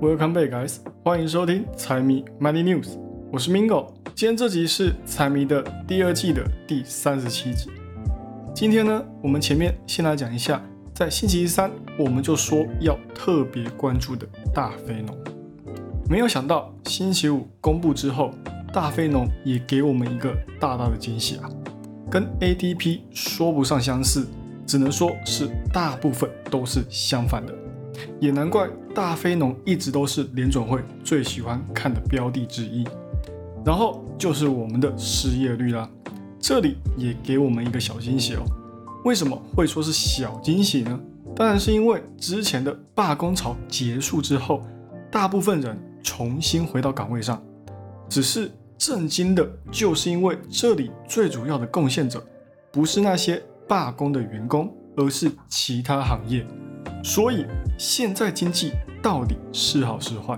Welcome back, guys！欢迎收听财迷 Money News，我是 Mingo。今天这集是财迷的第二季的第三十七集。今天呢，我们前面先来讲一下，在星期三我们就说要特别关注的大非农。没有想到星期五公布之后，大非农也给我们一个大大的惊喜啊！跟 ADP 说不上相似，只能说是大部分都是相反的。也难怪大非农一直都是联准会最喜欢看的标的之一。然后就是我们的失业率啦，这里也给我们一个小惊喜哦。为什么会说是小惊喜呢？当然是因为之前的罢工潮结束之后，大部分人重新回到岗位上。只是震惊的就是因为这里最主要的贡献者不是那些罢工的员工，而是其他行业。所以现在经济到底是好是坏？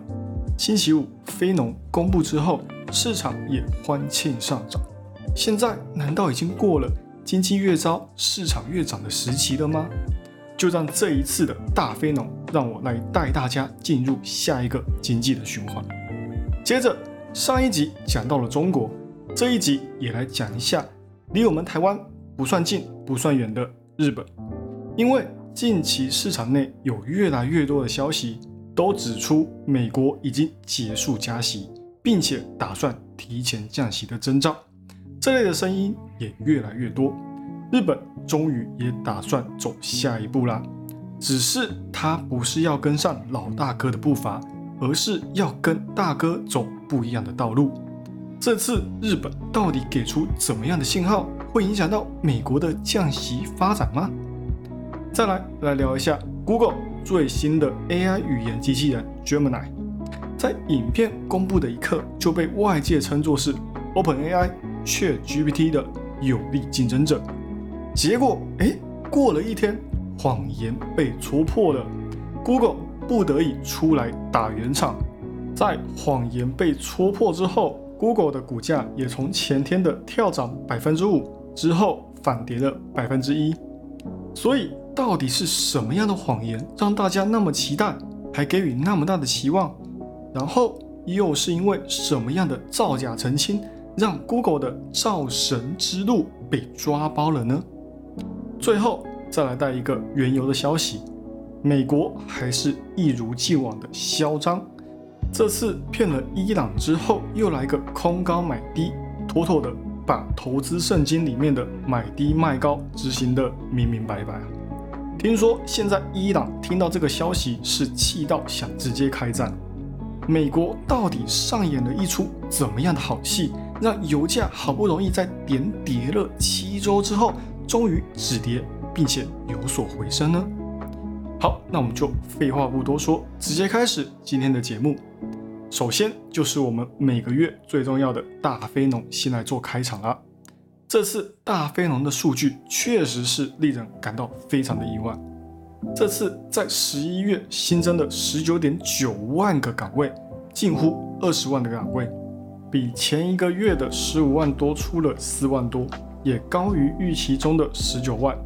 星期五非农公布之后，市场也欢庆上涨。现在难道已经过了经济越糟市场越涨的时期了吗？就让这一次的大非农，让我来带大家进入下一个经济的循环。接着上一集讲到了中国，这一集也来讲一下离我们台湾不算近不算远的日本，因为。近期市场内有越来越多的消息都指出，美国已经结束加息，并且打算提前降息的征兆。这类的声音也越来越多。日本终于也打算走下一步啦，只是他不是要跟上老大哥的步伐，而是要跟大哥走不一样的道路。这次日本到底给出怎么样的信号，会影响到美国的降息发展吗？再来来聊一下 Google 最新的 AI 语言机器人 Gemini，在影片公布的一刻就被外界称作是 OpenAI 却 GPT 的有力竞争者。结果，哎，过了一天，谎言被戳破了，Google 不得已出来打圆场。在谎言被戳破之后，Google 的股价也从前天的跳涨百分之五之后反跌了百分之一。所以。到底是什么样的谎言让大家那么期待，还给予那么大的期望？然后又是因为什么样的造假澄清，让 Google 的造神之路被抓包了呢？最后再来带一个原油的消息：美国还是一如既往的嚣张，这次骗了伊朗之后，又来个空高买低，妥妥的把投资圣经里面的买低卖高执行的明明白白。听说现在伊朗听到这个消息是气到想直接开战。美国到底上演了一出怎么样的好戏，让油价好不容易在连跌了七周之后，终于止跌，并且有所回升呢？好，那我们就废话不多说，直接开始今天的节目。首先就是我们每个月最重要的大非农，先来做开场了。这次大非农的数据确实是令人感到非常的意外。这次在十一月新增的十九点九万个岗位，近乎二十万的岗位，比前一个月的十五万多出了四万多，也高于预期中的十九万。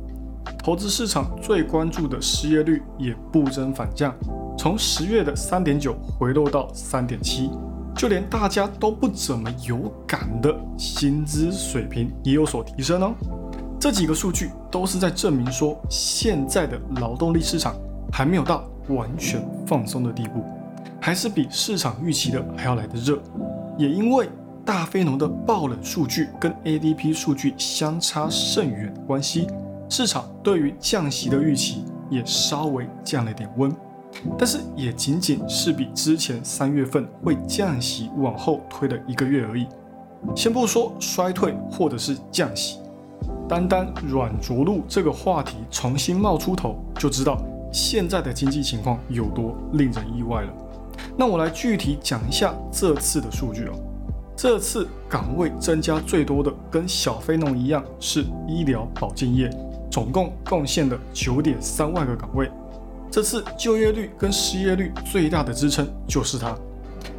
投资市场最关注的失业率也不增反降，从十月的三点九回落到三点七。就连大家都不怎么有感的薪资水平也有所提升哦。这几个数据都是在证明说，现在的劳动力市场还没有到完全放松的地步，还是比市场预期的还要来的热。也因为大非农的爆冷数据跟 ADP 数据相差甚远的关系，市场对于降息的预期也稍微降了点温。但是也仅仅是比之前三月份会降息往后推了一个月而已。先不说衰退或者是降息，单单软着陆这个话题重新冒出头，就知道现在的经济情况有多令人意外了。那我来具体讲一下这次的数据哦。这次岗位增加最多的，跟小非农一样，是医疗保健业，总共贡献了九点三万个岗位。这次就业率跟失业率最大的支撑就是它。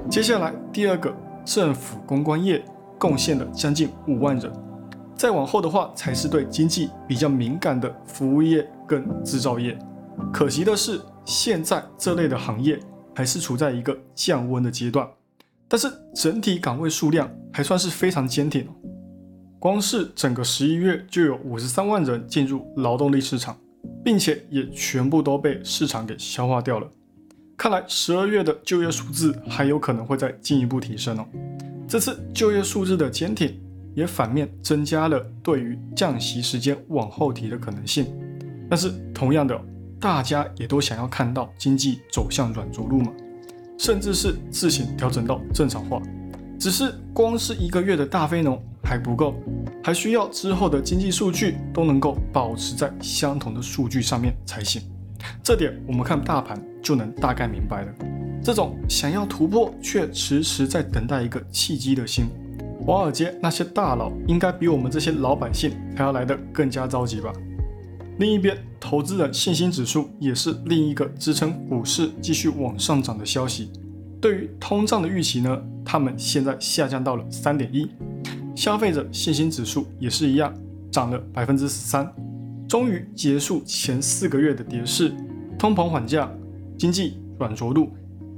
接下来第二个政府公关业贡献了将近五万人，再往后的话才是对经济比较敏感的服务业跟制造业。可惜的是，现在这类的行业还是处在一个降温的阶段，但是整体岗位数量还算是非常坚挺。光是整个十一月就有五十三万人进入劳动力市场，并且也全部都被市场给消化掉了。看来十二月的就业数字还有可能会再进一步提升哦。这次就业数字的坚挺，也反面增加了对于降息时间往后提的可能性。但是同样的，大家也都想要看到经济走向软着陆嘛，甚至是自行调整到正常化。只是光是一个月的大非农还不够，还需要之后的经济数据都能够保持在相同的数据上面才行。这点我们看大盘就能大概明白了。这种想要突破却迟迟在等待一个契机的心，华尔街那些大佬应该比我们这些老百姓还要来得更加着急吧。另一边，投资人信心指数也是另一个支撑股市继续往上涨的消息。对于通胀的预期呢，他们现在下降到了三点一。消费者信心指数也是一样，涨了百分之十三，终于结束前四个月的跌势，通膨缓降，经济软着陆，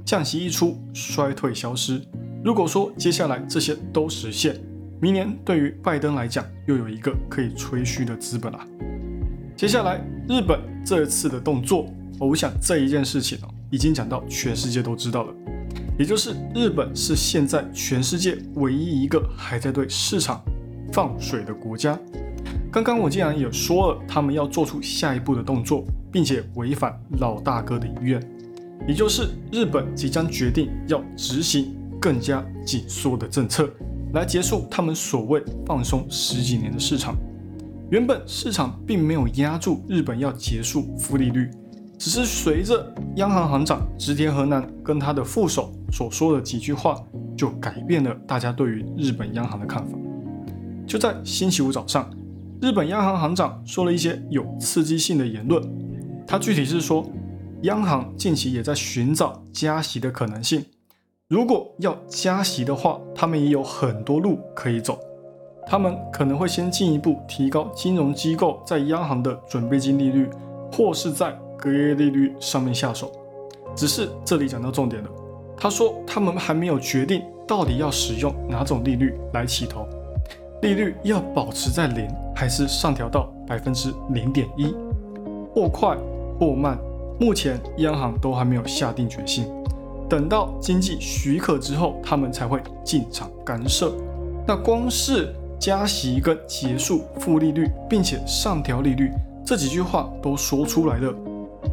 降息一出，衰退消失。如果说接下来这些都实现，明年对于拜登来讲又有一个可以吹嘘的资本了。接下来，日本这次的动作，我想这一件事情哦，已经讲到全世界都知道了，也就是日本是现在全世界唯一一个还在对市场放水的国家。刚刚我竟然也说了，他们要做出下一步的动作，并且违反老大哥的遗愿，也就是日本即将决定要执行更加紧缩的政策，来结束他们所谓放松十几年的市场。原本市场并没有压住日本要结束负利率，只是随着央行行长植田和男跟他的副手所说的几句话，就改变了大家对于日本央行的看法。就在星期五早上，日本央行行长说了一些有刺激性的言论。他具体是说，央行近期也在寻找加息的可能性。如果要加息的话，他们也有很多路可以走。他们可能会先进一步提高金融机构在央行的准备金利率，或是在隔夜利率上面下手。只是这里讲到重点了，他说他们还没有决定到底要使用哪种利率来起头，利率要保持在零，还是上调到百分之零点一，或快或慢，目前央行都还没有下定决心。等到经济许可之后，他们才会进场干涉。那光是。加息跟结束负利率，并且上调利率这几句话都说出来了，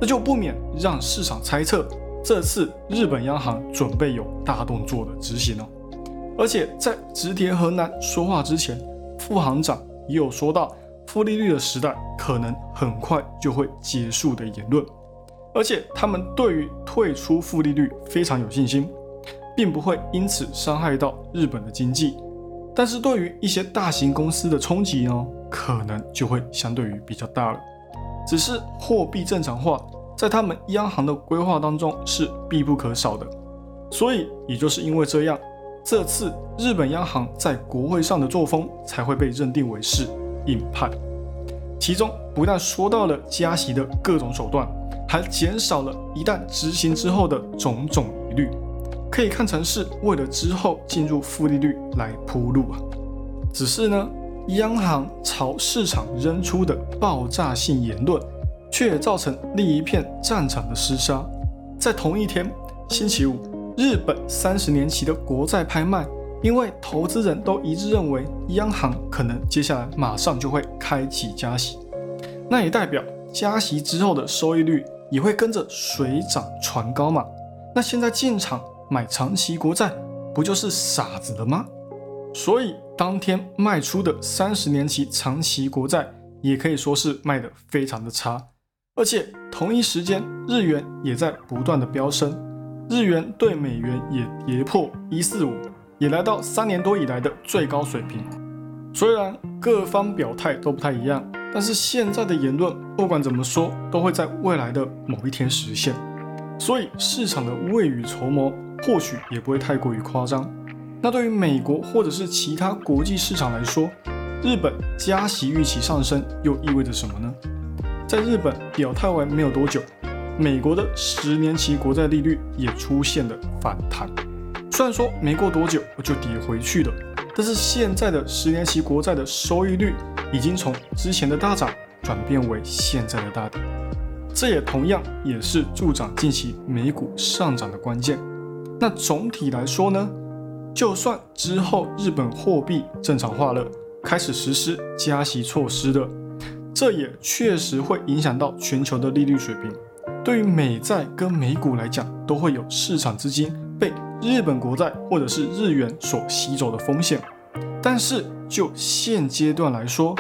这就不免让市场猜测，这次日本央行准备有大动作的执行哦。而且在植田和男说话之前，副行长也有说到负利率的时代可能很快就会结束的言论，而且他们对于退出负利率非常有信心，并不会因此伤害到日本的经济。但是对于一些大型公司的冲击呢，可能就会相对于比较大了。只是货币正常化在他们央行的规划当中是必不可少的，所以也就是因为这样，这次日本央行在国会上的作风才会被认定为是硬派。其中不但说到了加息的各种手段，还减少了一旦执行之后的种种疑虑。可以看成是为了之后进入负利率来铺路啊。只是呢，央行朝市场扔出的爆炸性言论，却也造成另一片战场的厮杀。在同一天，星期五，日本三十年期的国债拍卖，因为投资人都一致认为央行可能接下来马上就会开启加息，那也代表加息之后的收益率也会跟着水涨船高嘛。那现在进场。买长期国债不就是傻子了吗？所以当天卖出的三十年期长期国债也可以说是卖的非常的差，而且同一时间日元也在不断的飙升，日元对美元也跌破一四五，也来到三年多以来的最高水平。虽然各方表态都不太一样，但是现在的言论不管怎么说都会在未来的某一天实现，所以市场的未雨绸缪。或许也不会太过于夸张。那对于美国或者是其他国际市场来说，日本加息预期上升又意味着什么呢？在日本表态完没有多久，美国的十年期国债利率也出现了反弹。虽然说没过多久就跌回去了，但是现在的十年期国债的收益率已经从之前的大涨转变为现在的大跌。这也同样也是助长近期美股上涨的关键。那总体来说呢，就算之后日本货币正常化了，开始实施加息措施了，这也确实会影响到全球的利率水平。对于美债跟美股来讲，都会有市场资金被日本国债或者是日元所吸走的风险。但是就现阶段来说，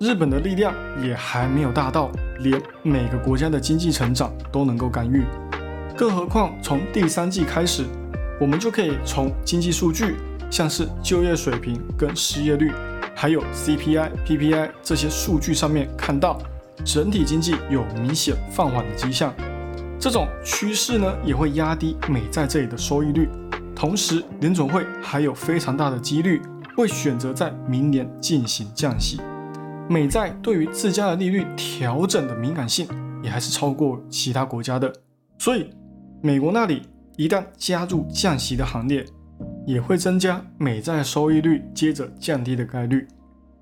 日本的力量也还没有大到连每个国家的经济成长都能够干预，更何况从第三季开始，我们就可以从经济数据，像是就业水平跟失业率，还有 CPI、PPI 这些数据上面看到，整体经济有明显放缓的迹象。这种趋势呢，也会压低美债这里的收益率，同时联总会还有非常大的几率会选择在明年进行降息。美债对于自家的利率调整的敏感性也还是超过其他国家的，所以美国那里一旦加入降息的行列，也会增加美债收益率接着降低的概率。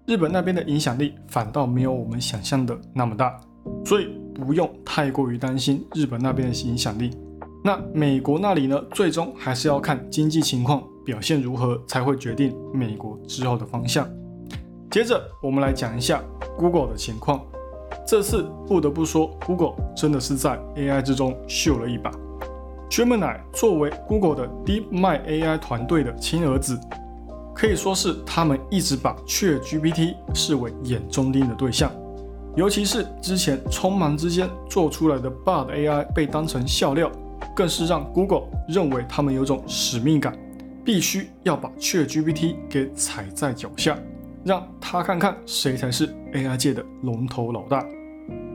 日本那边的影响力反倒没有我们想象的那么大，所以不用太过于担心日本那边的影响力。那美国那里呢，最终还是要看经济情况表现如何，才会决定美国之后的方向。接着，我们来讲一下 Google 的情况。这次不得不说，Google 真的是在 AI 之中秀了一把。Gemini 作为 Google 的 DeepMind AI 团队的亲儿子，可以说是他们一直把 ChatGPT 视为眼中钉的对象。尤其是之前匆忙之间做出来的 Bard AI 被当成笑料，更是让 Google 认为他们有种使命感，必须要把 ChatGPT 给踩在脚下。让他看看谁才是 AI 界的龙头老大。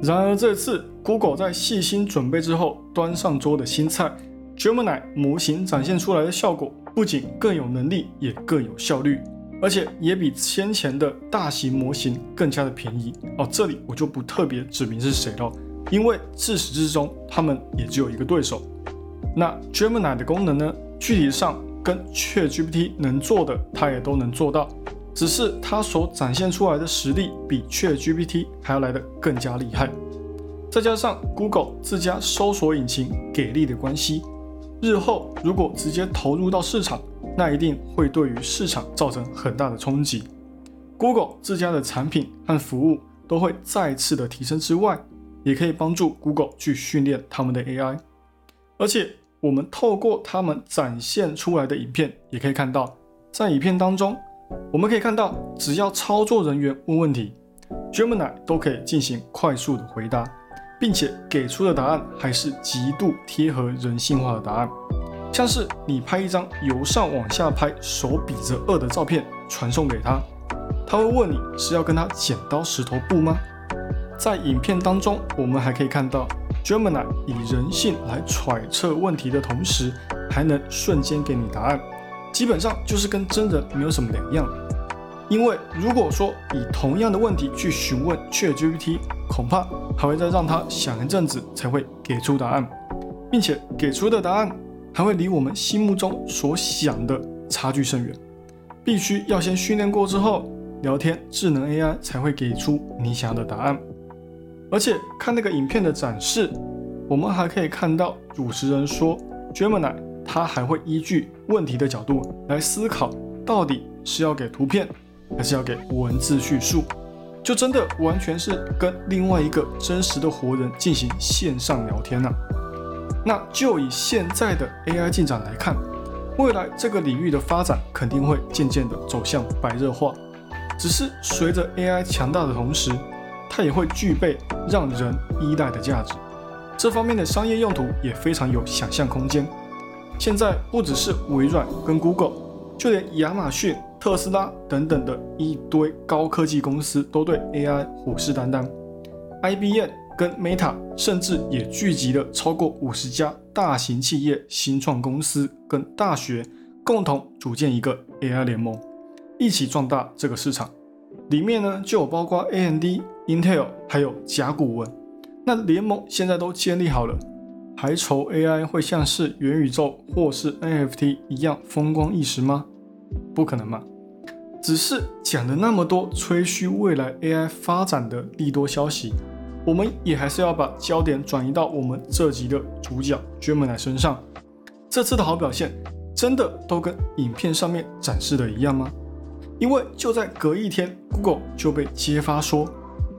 然而这次 Google 在细心准备之后端上桌的新菜 Gemini 模型展现出来的效果，不仅更有能力，也更有效率，而且也比先前的大型模型更加的便宜哦。这里我就不特别指明是谁了，因为自始至终他们也只有一个对手。那 Gemini 的功能呢？具体上跟 ChatGPT 能做的，它也都能做到。只是它所展现出来的实力比 ChatGPT 还要来的更加厉害，再加上 Google 自家搜索引擎给力的关系，日后如果直接投入到市场，那一定会对于市场造成很大的冲击。Google 自家的产品和服务都会再次的提升之外，也可以帮助 Google 去训练他们的 AI。而且我们透过他们展现出来的影片，也可以看到，在影片当中。我们可以看到，只要操作人员问问题，Gemini 都可以进行快速的回答，并且给出的答案还是极度贴合人性化的答案。像是你拍一张由上往下拍手比着二的照片传送给他，他会问你是要跟他剪刀石头布吗？在影片当中，我们还可以看到 Gemini 以人性来揣测问题的同时，还能瞬间给你答案。基本上就是跟真人没有什么两样，因为如果说以同样的问题去询问 ChatGPT，恐怕还会再让他想一阵子才会给出答案，并且给出的答案还会离我们心目中所想的差距甚远。必须要先训练过之后，聊天智能 AI 才会给出你想要的答案。而且看那个影片的展示，我们还可以看到主持人说 Gemini。他还会依据问题的角度来思考，到底是要给图片，还是要给文字叙述，就真的完全是跟另外一个真实的活人进行线上聊天呢。那就以现在的 AI 进展来看，未来这个领域的发展肯定会渐渐的走向白热化。只是随着 AI 强大的同时，它也会具备让人依赖的价值。这方面的商业用途也非常有想象空间。现在不只是微软跟 Google，就连亚马逊、特斯拉等等的一堆高科技公司都对 AI 虎视眈眈。IBM 跟 Meta 甚至也聚集了超过五十家大型企业、新创公司跟大学，共同组建一个 AI 联盟，一起壮大这个市场。里面呢就有包括 AMD、Intel 还有甲骨文。那联盟现在都建立好了。还愁 AI 会像是元宇宙或是 NFT 一样风光一时吗？不可能嘛！只是讲了那么多吹嘘未来 AI 发展的利多消息，我们也还是要把焦点转移到我们这集的主角 Gemini 身上。这次的好表现，真的都跟影片上面展示的一样吗？因为就在隔一天，Google 就被揭发说，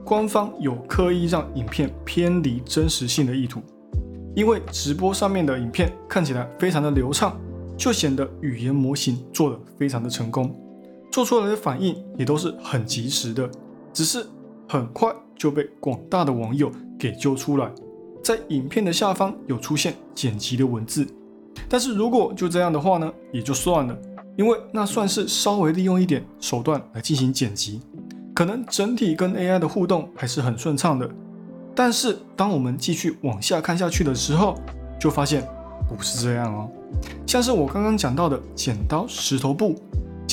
官方有刻意让影片偏离真实性的意图。因为直播上面的影片看起来非常的流畅，就显得语言模型做的非常的成功，做出来的反应也都是很及时的，只是很快就被广大的网友给揪出来，在影片的下方有出现剪辑的文字，但是如果就这样的话呢，也就算了，因为那算是稍微利用一点手段来进行剪辑，可能整体跟 AI 的互动还是很顺畅的。但是，当我们继续往下看下去的时候，就发现不是这样哦。像是我刚刚讲到的剪刀石头布，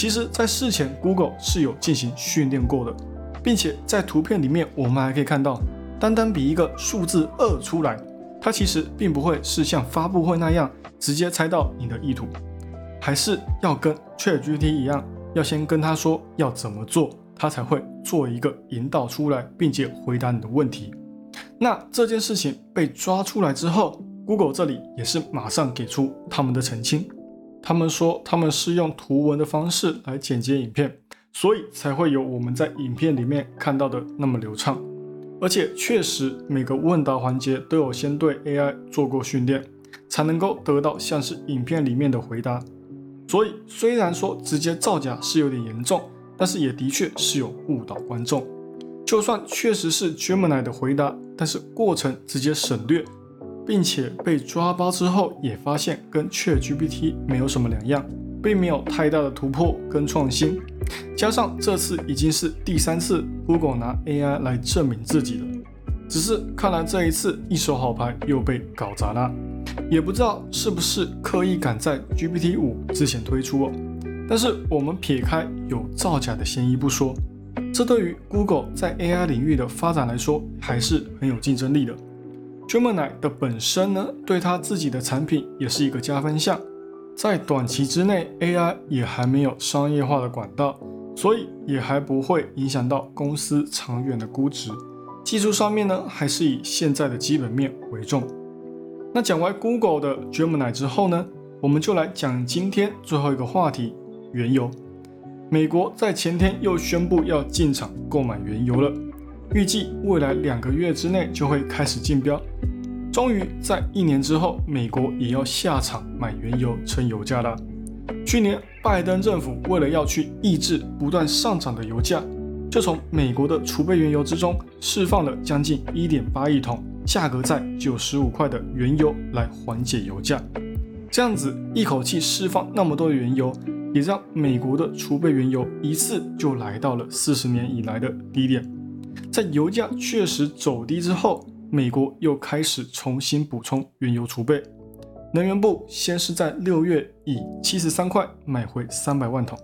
其实在事前 Google 是有进行训练过的，并且在图片里面我们还可以看到，单单比一个数字二出来，它其实并不会是像发布会那样直接猜到你的意图，还是要跟 ChatGPT 一样，要先跟他说要怎么做，他才会做一个引导出来，并且回答你的问题。那这件事情被抓出来之后，Google 这里也是马上给出他们的澄清。他们说他们是用图文的方式来剪接影片，所以才会有我们在影片里面看到的那么流畅。而且确实每个问答环节都有先对 AI 做过训练，才能够得到像是影片里面的回答。所以虽然说直接造假是有点严重，但是也的确是有误导观众。就算确实是 Gemini 的回答，但是过程直接省略，并且被抓包之后，也发现跟确 GPT 没有什么两样，并没有太大的突破跟创新。加上这次已经是第三次 Google 拿 AI 来证明自己了，只是看来这一次一手好牌又被搞砸了，也不知道是不是刻意赶在 GPT 五之前推出哦。但是我们撇开有造假的嫌疑不说。这对于 Google 在 AI 领域的发展来说，还是很有竞争力的。Gemini 的本身呢，对它自己的产品也是一个加分项。在短期之内，AI 也还没有商业化的管道，所以也还不会影响到公司长远的估值。技术上面呢，还是以现在的基本面为重。那讲完 Google 的 Gemini 之后呢，我们就来讲今天最后一个话题——原油。美国在前天又宣布要进场购买原油了，预计未来两个月之内就会开始竞标。终于在一年之后，美国也要下场买原油撑油价了。去年拜登政府为了要去抑制不断上涨的油价，就从美国的储备原油之中释放了将近一点八亿桶，价格在九十五块的原油来缓解油价。这样子一口气释放那么多的原油。也让美国的储备原油一次就来到了四十年以来的低点。在油价确实走低之后，美国又开始重新补充原油储备。能源部先是在六月以七十三块买回三百万桶，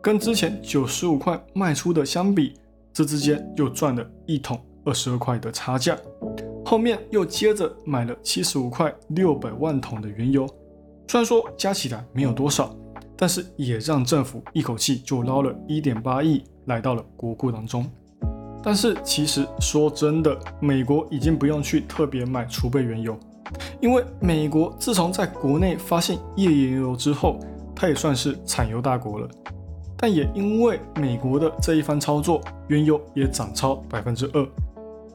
跟之前九十五块卖出的相比，这之间又赚了一桶二十二块的差价。后面又接着买了七十五块六百万桶的原油，虽然说加起来没有多少。但是也让政府一口气就捞了一点八亿来到了国库当中。但是其实说真的，美国已经不用去特别买储备原油，因为美国自从在国内发现页岩油之后，它也算是产油大国了。但也因为美国的这一番操作，原油也涨超百分之二。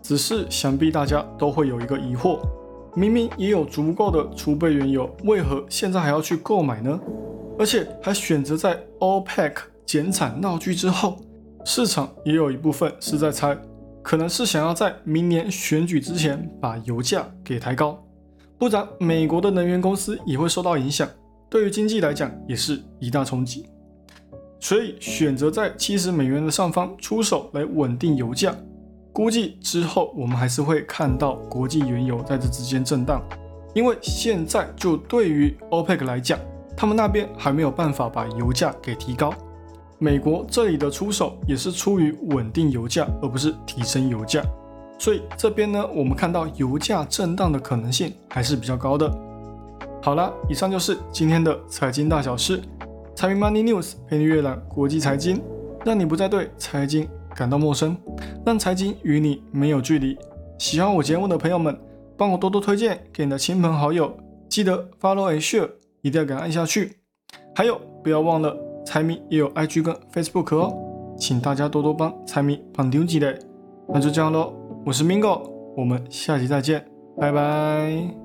只是想必大家都会有一个疑惑：明明也有足够的储备原油，为何现在还要去购买呢？而且还选择在 OPEC 减产闹剧之后，市场也有一部分是在猜，可能是想要在明年选举之前把油价给抬高，不然美国的能源公司也会受到影响，对于经济来讲也是一大冲击。所以选择在七十美元的上方出手来稳定油价，估计之后我们还是会看到国际原油在这之间震荡，因为现在就对于 OPEC 来讲。他们那边还没有办法把油价给提高，美国这里的出手也是出于稳定油价，而不是提升油价。所以这边呢，我们看到油价震荡的可能性还是比较高的。好了，以上就是今天的财经大小事，财迷 Money News 陪你阅览国际财经，让你不再对财经感到陌生，让财经与你没有距离。喜欢我节目的朋友们，帮我多多推荐给你的亲朋好友，记得 Follow and Share，一定要给它按下去。还有，不要忘了财迷也有 IG 跟 Facebook 哦，请大家多多帮财迷放丢几嘞。那就这样喽，我是 Mingo，我们下期再见，拜拜。